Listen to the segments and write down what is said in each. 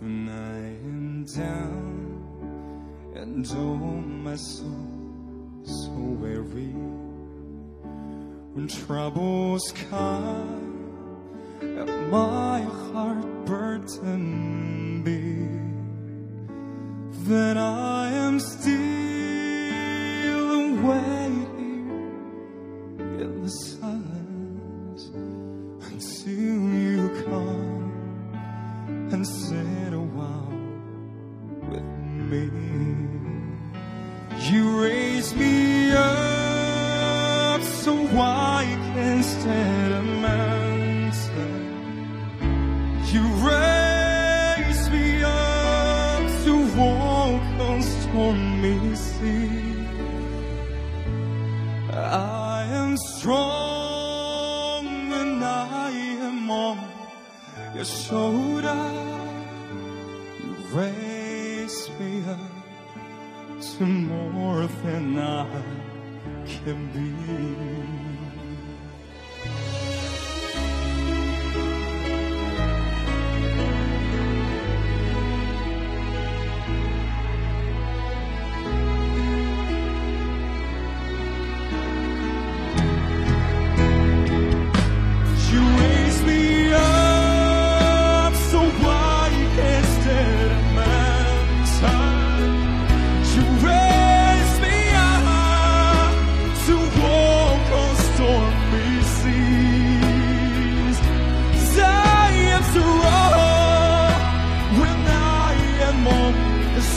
when I am down and oh my soul so weary. When troubles come and my heart burden be then I am still here in the silence until you come and sit can of mountain. You raise me up to walk on stormy sea. I am strong when I am on your shoulder. You raise me up to more than I can be.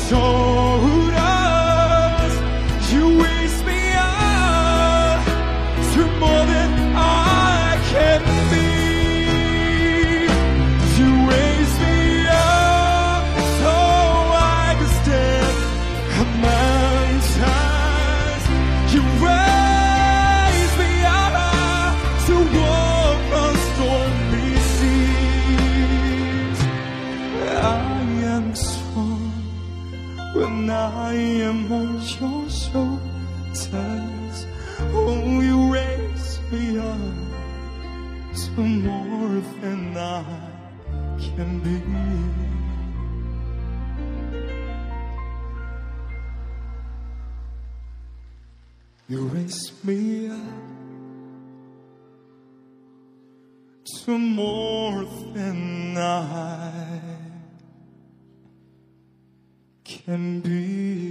The when I am on your shoulders. Oh, you raise me up to more than I can be. You raise me up to more than I can be.